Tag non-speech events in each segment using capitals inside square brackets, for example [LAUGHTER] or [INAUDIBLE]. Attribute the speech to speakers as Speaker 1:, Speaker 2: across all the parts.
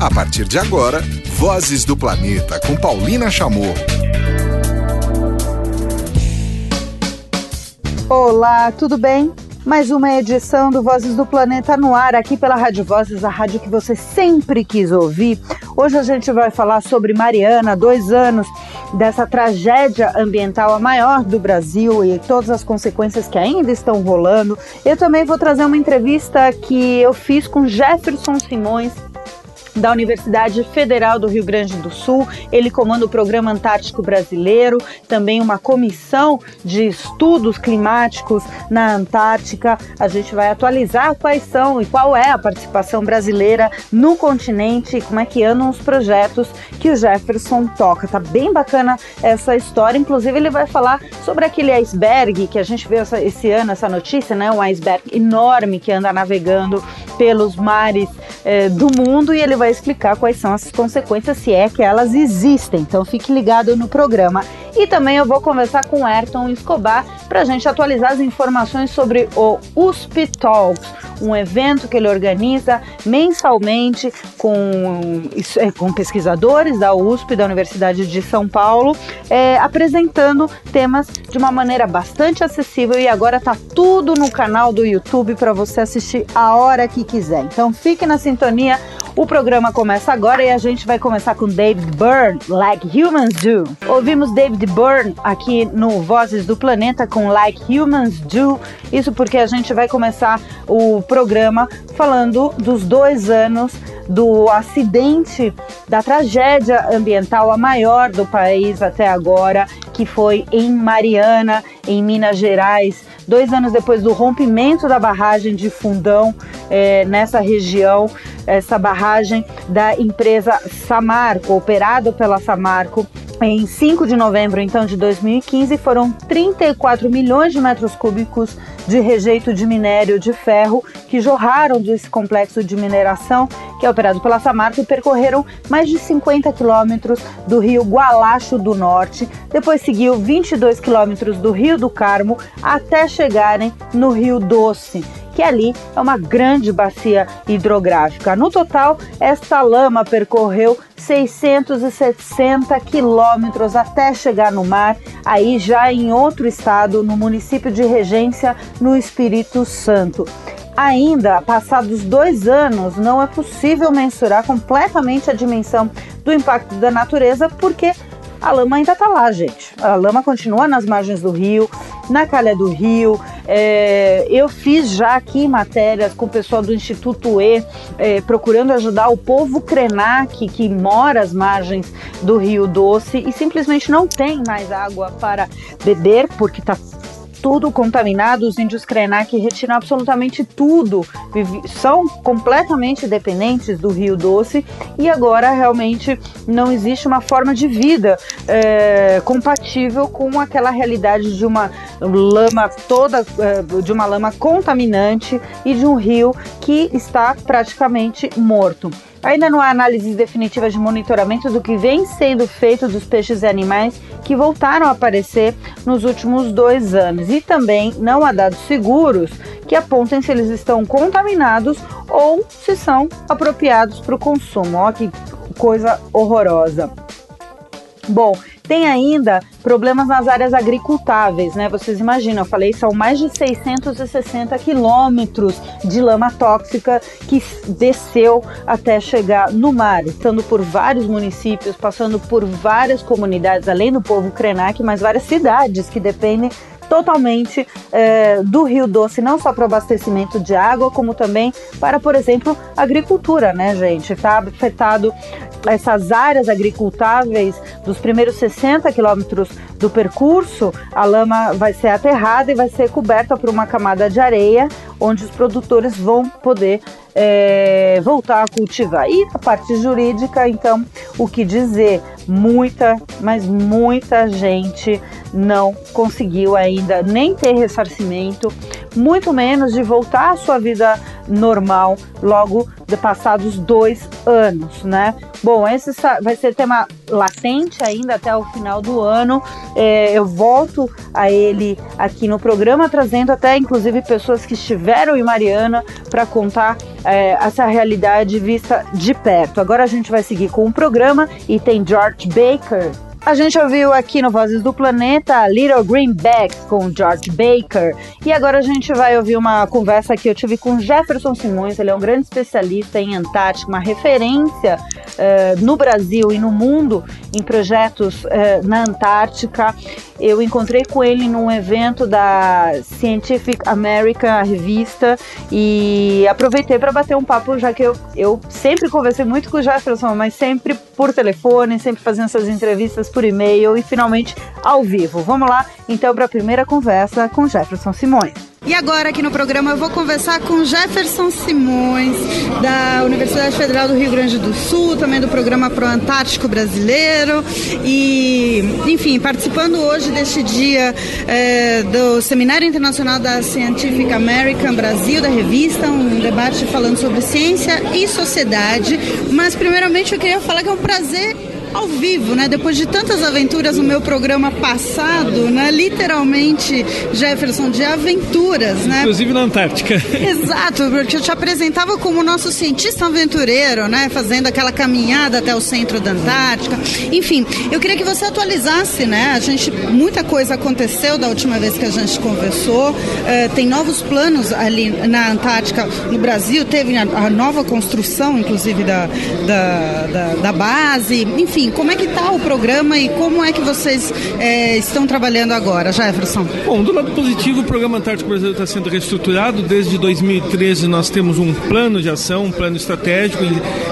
Speaker 1: A partir de agora, Vozes do Planeta com Paulina Chamorro.
Speaker 2: Olá, tudo bem? Mais uma edição do Vozes do Planeta no ar, aqui pela Rádio Vozes, a rádio que você sempre quis ouvir. Hoje a gente vai falar sobre Mariana, dois anos dessa tragédia ambiental, a maior do Brasil e todas as consequências que ainda estão rolando. Eu também vou trazer uma entrevista que eu fiz com Jefferson Simões, da Universidade Federal do Rio Grande do Sul. Ele comanda o Programa Antártico Brasileiro, também uma comissão de estudos climáticos na Antártica. A gente vai atualizar quais são e qual é a participação brasileira no continente, como é que andam os projetos que o Jefferson toca. Tá bem bacana essa história. Inclusive, ele vai falar sobre aquele iceberg que a gente viu essa, esse ano, essa notícia, né? Um iceberg enorme que anda navegando pelos mares eh, do mundo e ele vai vai explicar quais são as consequências, se é que elas existem. Então fique ligado no programa. E também eu vou conversar com Ayrton Escobar para a gente atualizar as informações sobre o USP Talks, um evento que ele organiza mensalmente com, é, com pesquisadores da USP, da Universidade de São Paulo, é, apresentando temas de uma maneira bastante acessível e agora está tudo no canal do YouTube para você assistir a hora que quiser. Então fique na sintonia. O programa começa agora e a gente vai começar com David Byrne, Like Humans Do. Ouvimos David Byrne aqui no Vozes do Planeta com Like Humans Do. Isso porque a gente vai começar o programa falando dos dois anos do acidente, da tragédia ambiental, a maior do país até agora, que foi em Mariana, em Minas Gerais, dois anos depois do rompimento da barragem de Fundão é, nessa região, essa barragem da empresa Samarco, operado pela Samarco. Em 5 de novembro então de 2015 foram 34 milhões de metros cúbicos de rejeito de minério de ferro que jorraram desse complexo de mineração que é operado pela Samarco e percorreram mais de 50 quilômetros do rio Gualacho do Norte, depois seguiu 22 quilômetros do Rio do Carmo até chegarem no Rio Doce que ali é uma grande bacia hidrográfica. No total, esta lama percorreu 660 quilômetros até chegar no mar, aí já em outro estado, no município de Regência, no Espírito Santo. Ainda, passados dois anos, não é possível mensurar completamente a dimensão do impacto da natureza, porque a lama ainda está lá, gente. A lama continua nas margens do rio, na calha do rio. É, eu fiz já aqui matérias com o pessoal do Instituto E, é, procurando ajudar o povo Krenak que mora às margens do Rio Doce e simplesmente não tem mais água para beber porque está tudo contaminado, os índios Krenak retiram absolutamente tudo, são completamente dependentes do Rio Doce e agora realmente não existe uma forma de vida é, compatível com aquela realidade de uma lama toda, é, de uma lama contaminante e de um rio que está praticamente morto. Ainda não há análise definitiva de monitoramento do que vem sendo feito dos peixes e animais que voltaram a aparecer nos últimos dois anos. E também não há dados seguros que apontem se eles estão contaminados ou se são apropriados para o consumo. Olha que coisa horrorosa. Bom, tem ainda problemas nas áreas agricultáveis, né? Vocês imaginam, eu falei, são mais de 660 quilômetros de lama tóxica que desceu até chegar no mar, estando por vários municípios, passando por várias comunidades, além do povo Krenak, mas várias cidades que dependem totalmente é, do Rio Doce, não só para o abastecimento de água, como também para, por exemplo, agricultura, né, gente? Está afetado essas áreas agricultáveis dos primeiros 60 quilômetros do percurso, a lama vai ser aterrada e vai ser coberta por uma camada de areia, onde os produtores vão poder é, voltar a cultivar. E a parte jurídica, então, o que dizer? Muita, mas muita gente não conseguiu ainda nem ter ressarcimento, muito menos de voltar à sua vida normal logo de passados dois anos, né? Bom, esse vai ser tema latente ainda até o final do ano. É, eu volto a ele aqui no programa, trazendo até inclusive pessoas que estiveram em Mariana para contar é, essa realidade vista de perto. Agora a gente vai seguir com o programa e tem George Baker a gente ouviu aqui no Vozes do Planeta Little Greenbacks com George Baker. E agora a gente vai ouvir uma conversa que eu tive com Jefferson Simões. Ele é um grande especialista em Antártica, uma referência uh, no Brasil e no mundo em projetos uh, na Antártica. Eu encontrei com ele num evento da Scientific American, a revista, e aproveitei para bater um papo, já que eu, eu sempre conversei muito com o Jefferson, mas sempre por telefone, sempre fazendo essas entrevistas por e-mail e finalmente ao vivo. Vamos lá então para a primeira conversa com Jefferson Simões.
Speaker 3: E agora aqui no programa eu vou conversar com Jefferson Simões, da Universidade Federal do Rio Grande do Sul, também do programa Pro Antártico Brasileiro. E, enfim, participando hoje deste dia é, do Seminário Internacional da Scientific American Brasil, da revista, um debate falando sobre ciência e sociedade. Mas, primeiramente, eu queria falar que é um prazer ao vivo, né? Depois de tantas aventuras no meu programa passado, né? Literalmente, Jefferson, de aventuras, né?
Speaker 4: Inclusive na Antártica. [LAUGHS]
Speaker 3: Exato, porque eu te apresentava como nosso cientista aventureiro, né? Fazendo aquela caminhada até o centro da Antártica. Enfim, eu queria que você atualizasse, né? A gente, muita coisa aconteceu da última vez que a gente conversou. Uh, tem novos planos ali na Antártica, no Brasil, teve a, a nova construção, inclusive, da, da, da, da base. Enfim, enfim, como é que está o programa e como é que vocês é, estão trabalhando agora, Jefferson?
Speaker 4: Bom, do lado positivo, o Programa Antártico Brasileiro está sendo reestruturado. Desde 2013 nós temos um plano de ação, um plano estratégico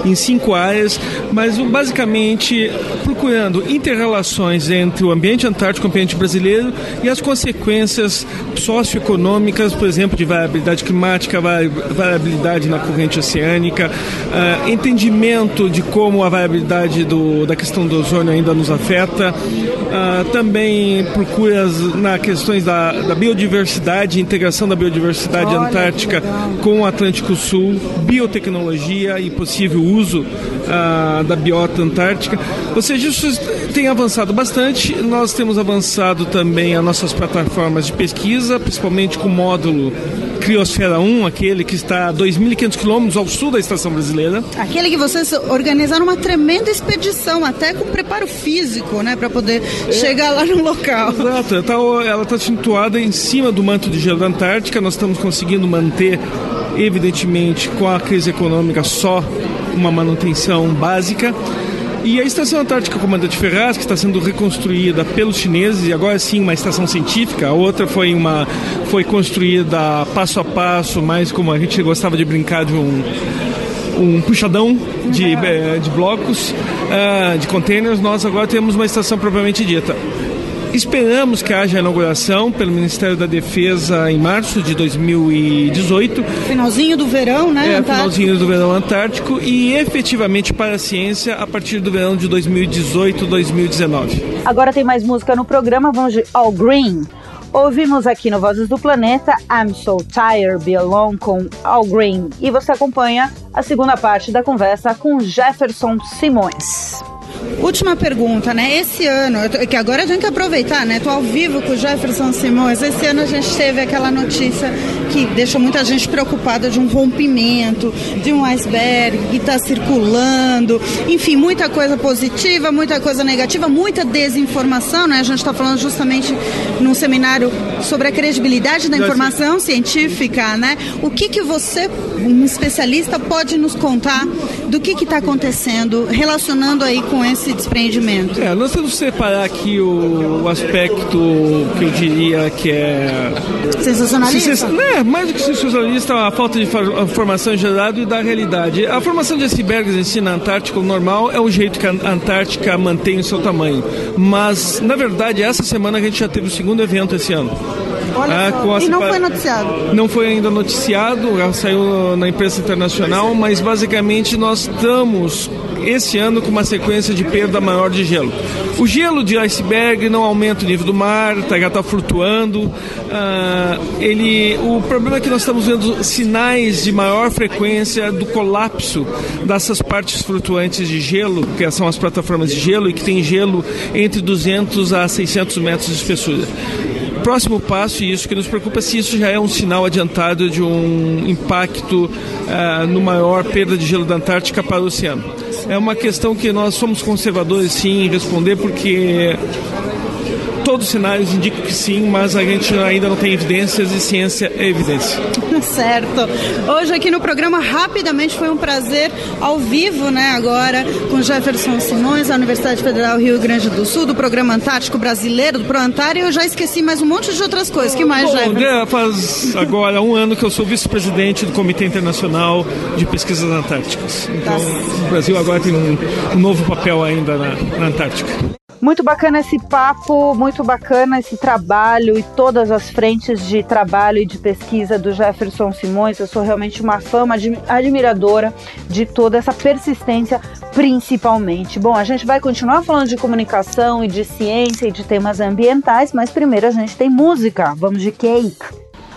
Speaker 4: em, cinco áreas, mas basicamente procurando interrelações entre o ambiente antártico e o ambiente brasileiro e as consequências socioeconômicas, por exemplo, de variabilidade climática, variabilidade na corrente oceânica, uh, entendimento de como a variabilidade do, da questão do ozônio ainda nos afeta. Uh, também procuras na questões da, da biodiversidade, integração da biodiversidade Olha, antártica com o Atlântico Sul, biotecnologia e possível uso uh, da biota antártica. Ou seja, isso tem avançado bastante. Nós temos avançado também as nossas plataformas de pesquisa, principalmente com o módulo Criosfera 1, aquele que está a 2.500 quilômetros ao sul da estação brasileira.
Speaker 3: Aquele que vocês organizaram uma tremenda expedição, até com preparo físico, né, para poder é. chegar lá no local.
Speaker 4: Exato, ela está tá situada em cima do manto de gelo da Antártica. Nós estamos conseguindo manter, evidentemente, com a crise econômica, só uma manutenção básica. E a Estação Antártica Comandante Ferraz, que está sendo reconstruída pelos chineses, e agora sim uma estação científica, a outra foi, uma, foi construída passo a passo, mais como a gente gostava de brincar de um, um puxadão de, eh, de blocos, uh, de containers, nós agora temos uma estação propriamente dita. Esperamos que haja a inauguração pelo Ministério da Defesa em março de 2018.
Speaker 3: Finalzinho do verão, né?
Speaker 4: É, Antártico. finalzinho do verão antártico e efetivamente para a ciência a partir do verão de 2018, 2019.
Speaker 2: Agora tem mais música no programa, vamos de All Green. Ouvimos aqui no Vozes do Planeta I'm So Tired Be Alone com All Green e você acompanha a segunda parte da conversa com Jefferson Simões.
Speaker 3: Última pergunta, né? Esse ano, que agora a gente tem que aproveitar, né? Tô ao vivo com o Jefferson Simões. Esse ano a gente teve aquela notícia que deixou muita gente preocupada de um rompimento, de um iceberg que está circulando. Enfim, muita coisa positiva, muita coisa negativa, muita desinformação, né? A gente está falando justamente num seminário sobre a credibilidade da informação científica, né? O que que você, um especialista, pode nos contar do que está acontecendo relacionando aí com esse desprendimento?
Speaker 4: É, nós temos que separar aqui o, o aspecto que eu diria que é.
Speaker 3: Sensacionalista?
Speaker 4: É, mais do que sensacionalista, a falta de informação gerada e da realidade. A formação de icebergs em si na Antártica, o normal, é o jeito que a Antártica mantém o seu tamanho. Mas, na verdade, essa semana a gente já teve o segundo evento esse ano.
Speaker 2: Olha só. E não foi noticiado?
Speaker 4: Não foi ainda noticiado, saiu na imprensa internacional, mas basicamente nós estamos esse ano com uma sequência de perda maior de gelo. O gelo de iceberg não aumenta o nível do mar, tá, está flutuando. Uh, ele, o problema é que nós estamos vendo sinais de maior frequência do colapso dessas partes flutuantes de gelo, que são as plataformas de gelo, e que tem gelo entre 200 a 600 metros de espessura próximo passo, e isso que nos preocupa, é se isso já é um sinal adiantado de um impacto uh, no maior perda de gelo da Antártica para o oceano. É uma questão que nós somos conservadores, sim, em responder, porque todos os sinais indicam que sim, mas a gente ainda não tem evidências e ciência é evidência. [LAUGHS]
Speaker 2: certo. Hoje aqui no programa, rapidamente, foi um prazer ao vivo, né, agora, com Jefferson Simões, da Universidade Federal Rio Grande do Sul, do Programa Antártico Brasileiro, do ProAntário, e eu já esqueci mais um monte de outras coisas. que mais, Bom, Jefferson?
Speaker 4: Faz agora um ano que eu sou vice-presidente do Comitê Internacional de Pesquisas Antárticas. Então, tá. o Brasil agora tem um, um novo papel ainda na, na Antártica.
Speaker 5: Muito bacana esse papo, muito bacana esse trabalho e todas as frentes de trabalho e de pesquisa do Jefferson Simões. Eu sou realmente uma fã, uma admiradora de toda essa persistência, principalmente. Bom, a gente vai continuar falando de comunicação e de ciência e de temas ambientais, mas primeiro a gente tem música. Vamos de Cake.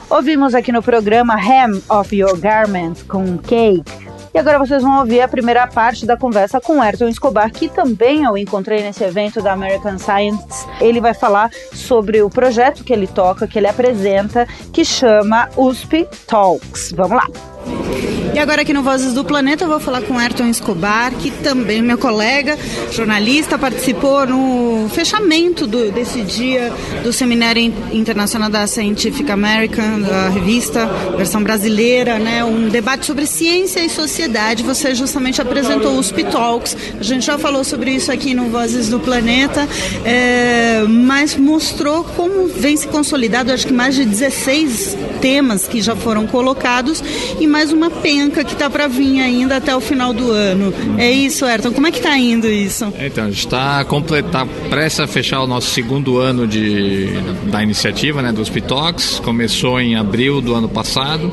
Speaker 5: Ouvimos aqui no programa Hem of Your Garments com Cake e agora vocês vão ouvir a primeira parte da conversa com Ayrton Escobar, que também eu encontrei nesse evento da American Science. Ele vai falar sobre o projeto que ele toca, que ele apresenta, que chama USP Talks. Vamos lá!
Speaker 2: E agora aqui no Vozes do Planeta eu vou falar com Ayrton Escobar, que também meu colega, jornalista, participou no fechamento do, desse dia do Seminário Internacional da Scientific American, da revista, versão brasileira, né? Um debate sobre ciência e sociedade. Você justamente apresentou os Talks. A gente já falou sobre isso aqui no Vozes do Planeta, é, mas mostrou como vem se consolidado, acho que mais de 16 temas que já foram colocados e mais uma penca que está para vir ainda até o final do ano. É isso, Ayrton? Como é que está indo isso?
Speaker 6: Então, a gente está tá prestes a fechar o nosso segundo ano de, da iniciativa, né, dos Pitox. Começou em abril do ano passado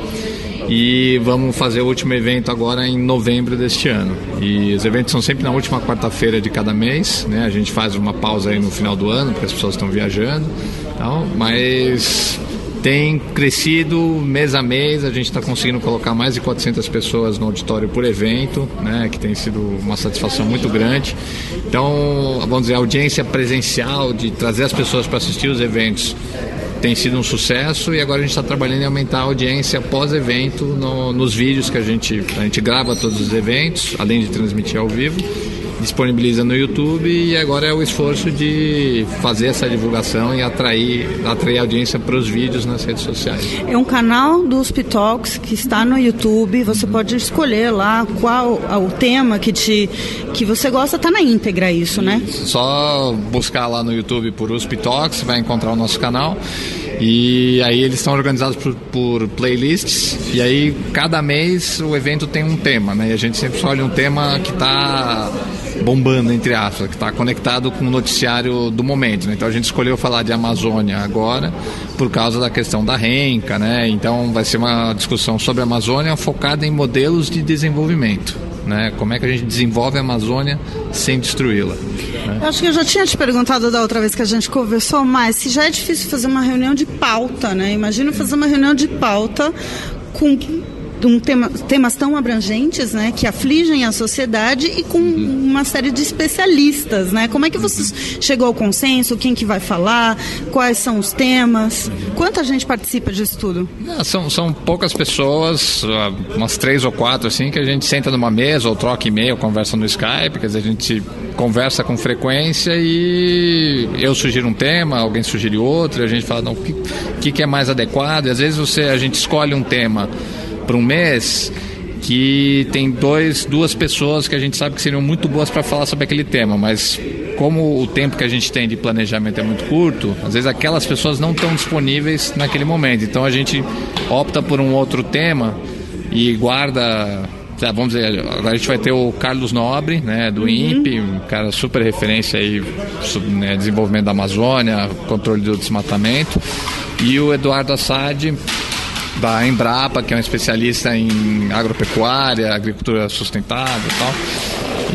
Speaker 6: e vamos fazer o último evento agora em novembro deste ano. E os eventos são sempre na última quarta-feira de cada mês, né? A gente faz uma pausa aí no final do ano, porque as pessoas estão viajando, então, mas tem crescido mês a mês, a gente está conseguindo colocar mais de 400 pessoas no auditório por evento, né, que tem sido uma satisfação muito grande. Então, vamos dizer, a audiência presencial de trazer as pessoas para assistir os eventos tem sido um sucesso e agora a gente está trabalhando em aumentar a audiência pós-evento no, nos vídeos que a gente, a gente grava todos os eventos, além de transmitir ao vivo disponibiliza no YouTube e agora é o esforço de fazer essa divulgação e atrair, atrair audiência para os vídeos nas redes sociais.
Speaker 2: É um canal do Talks que está no YouTube, você pode escolher lá qual o tema que, te, que você gosta, está na íntegra isso, né?
Speaker 6: Só buscar lá no YouTube por USP Talks, vai encontrar o nosso canal. E aí eles estão organizados por, por, playlists e aí cada mês o evento tem um tema, né? E a gente sempre escolhe um tema que está bombando, entre aspas, que está conectado com o noticiário do momento. Né? Então a gente escolheu falar de Amazônia agora por causa da questão da renca, né? Então vai ser uma discussão sobre a Amazônia focada em modelos de desenvolvimento. Né? Como é que a gente desenvolve a Amazônia sem destruí-la?
Speaker 2: Né? Eu acho que eu já tinha te perguntado da outra vez que a gente conversou, mas se já é difícil fazer uma reunião de pauta, né? Imagina fazer uma reunião de pauta com um tema, temas tão abrangentes, né, que afligem a sociedade e com uhum. uma série de especialistas, né? Como é que você chegou ao consenso? Quem que vai falar? Quais são os temas? Quanta gente participa disso tudo?
Speaker 6: Não, são, são poucas pessoas, ah, umas três ou quatro, assim, que a gente senta numa mesa ou troca e-mail, conversa no Skype, quer dizer, a gente conversa com frequência e eu sugiro um tema, alguém sugere outro, e a gente fala, não, o que, que é mais adequado? E às vezes você, a gente escolhe um tema para um mês que tem dois, duas pessoas que a gente sabe que seriam muito boas para falar sobre aquele tema, mas como o tempo que a gente tem de planejamento é muito curto, às vezes aquelas pessoas não estão disponíveis naquele momento. Então a gente opta por um outro tema e guarda. Vamos dizer, agora a gente vai ter o Carlos Nobre, né, do uhum. INPE, um cara super referência aí, né, desenvolvimento da Amazônia, controle do desmatamento. e o Eduardo Assad, da Embrapa, que é um especialista em agropecuária, agricultura sustentável e tal.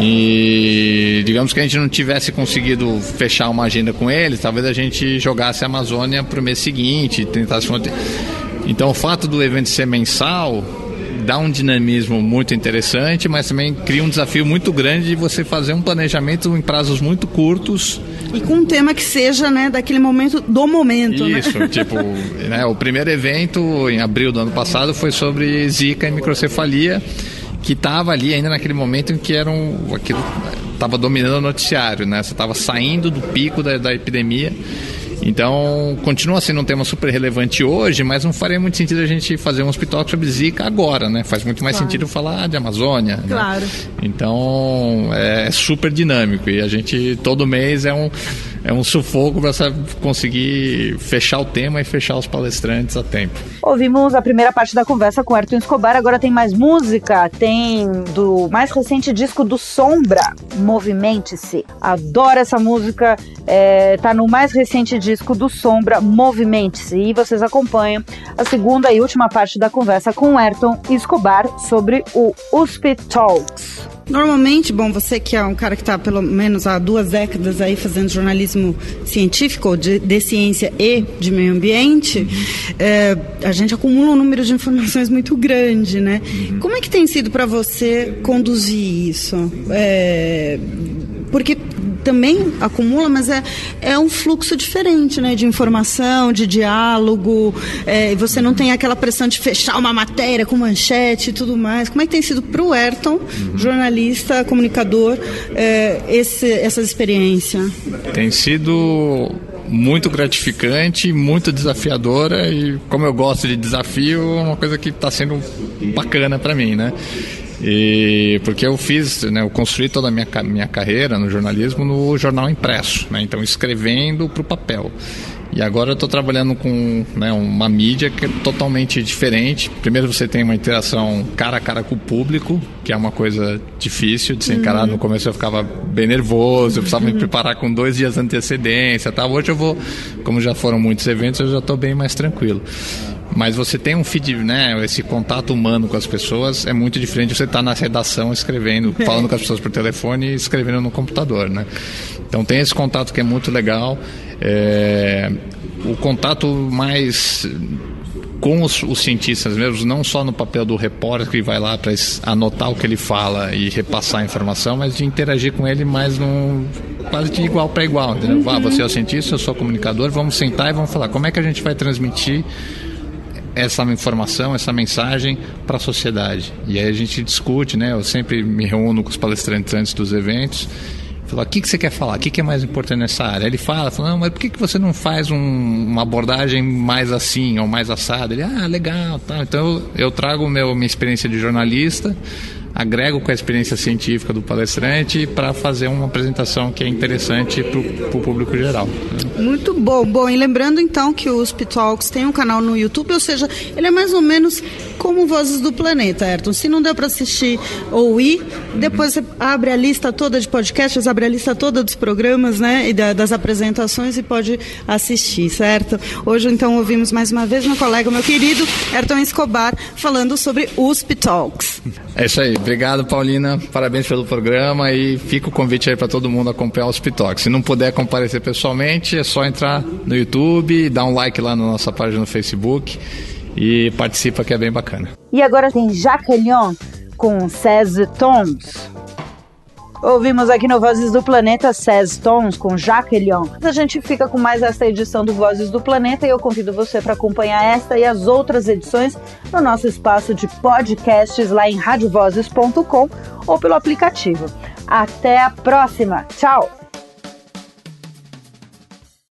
Speaker 6: E digamos que a gente não tivesse conseguido fechar uma agenda com eles, talvez a gente jogasse a Amazônia para o mês seguinte, tentasse. Então o fato do evento ser mensal dá um dinamismo muito interessante, mas também cria um desafio muito grande de você fazer um planejamento em prazos muito curtos.
Speaker 3: E com um tema que seja, né, daquele momento do momento,
Speaker 6: né? Isso,
Speaker 3: né? [LAUGHS]
Speaker 6: tipo, né, o primeiro evento em abril do ano passado foi sobre zika e microcefalia, que estava ali ainda naquele momento em que era um, aquilo estava dominando o noticiário, né? Você estava saindo do pico da, da epidemia então, continua sendo um tema super relevante hoje, mas não faria muito sentido a gente fazer um hospital sobre Zika agora, né? Faz muito mais claro. sentido falar de Amazônia.
Speaker 3: Né? Claro. Né?
Speaker 6: Então, é super dinâmico e a gente, todo mês, é um, é um sufoco para conseguir fechar o tema e fechar os palestrantes a tempo.
Speaker 2: Ouvimos a primeira parte da conversa com Ayrton Escobar, agora tem mais música, tem do mais recente disco do Sombra, Movimente-se. Adoro essa música, é, tá no mais recente disco do Sombra, Movimente-se. E vocês acompanham a segunda e última parte da conversa com Ayrton Escobar sobre o USP Talks.
Speaker 3: Normalmente, bom, você que é um cara que está pelo menos há duas décadas aí fazendo jornalismo científico, de, de ciência e de meio ambiente, é, a gente acumula um número de informações muito grande, né? Como é que tem sido para você conduzir isso? É, porque também acumula, mas é, é um fluxo diferente, né? De informação, de diálogo. É, você não tem aquela pressão de fechar uma matéria com manchete e tudo mais. Como é que tem sido para o Ayrton, uhum. jornalista, comunicador, é, esse, essa experiência?
Speaker 6: Tem sido muito gratificante, muito desafiadora e como eu gosto de desafio, é uma coisa que está sendo bacana para mim, né? E porque eu fiz, né, eu construí toda a minha, minha carreira no jornalismo no jornal impresso, né, então escrevendo para o papel. E agora eu estou trabalhando com né, uma mídia que é totalmente diferente. Primeiro você tem uma interação cara a cara com o público, que é uma coisa difícil de ser encarado. Uhum. No começo eu ficava bem nervoso, eu precisava uhum. me preparar com dois dias de antecedência. Tá? Hoje eu vou, como já foram muitos eventos, eu já estou bem mais tranquilo. Mas você tem um feed, né? Esse contato humano com as pessoas é muito diferente de você estar tá na redação escrevendo, [LAUGHS] falando com as pessoas por telefone e escrevendo no computador, né? Então tem esse contato que é muito legal. É, o contato mais com os, os, cientistas mesmo, não só no papel do repórter que vai lá para anotar o que ele fala e repassar a informação, mas de interagir com ele mais num, quase de igual para igual. Entendeu? Ah, você é o cientista, eu sou o comunicador, vamos sentar e vamos falar como é que a gente vai transmitir essa informação, essa mensagem para a sociedade. E aí a gente discute, né? Eu sempre me reúno com os palestrantes antes dos eventos. Falo, o que, que você quer falar? O que, que é mais importante nessa área? Ele fala, fala não, mas por que, que você não faz um, uma abordagem mais assim ou mais assada? Ele, ah, legal, tá. Então eu, eu trago meu, minha experiência de jornalista, agrego com a experiência científica do palestrante para fazer uma apresentação que é interessante para o público geral.
Speaker 3: Muito bom. Bom, e lembrando então que o USP Talks tem um canal no YouTube, ou seja, ele é mais ou menos como Vozes do Planeta, Ayrton. Se não deu para assistir ou ir, depois você abre a lista toda de podcasts, abre a lista toda dos programas, né, e da, das apresentações e pode assistir, certo? Hoje então ouvimos mais uma vez meu colega, meu querido Ayrton Escobar, falando sobre USP Talks.
Speaker 6: É isso aí. Obrigado, Paulina. Parabéns pelo programa e fica o convite aí para todo mundo acompanhar o Talks. Se não puder comparecer pessoalmente, é só entrar no YouTube, dar um like lá na nossa página no Facebook e participa que é bem bacana.
Speaker 2: E agora tem Jacqueline com 16 Tons. Ouvimos aqui no Vozes do Planeta 16 Tons com Jacqueline. A gente fica com mais esta edição do Vozes do Planeta e eu convido você para acompanhar esta e as outras edições no nosso espaço de podcasts lá em radiovozes.com ou pelo aplicativo. Até a próxima. Tchau!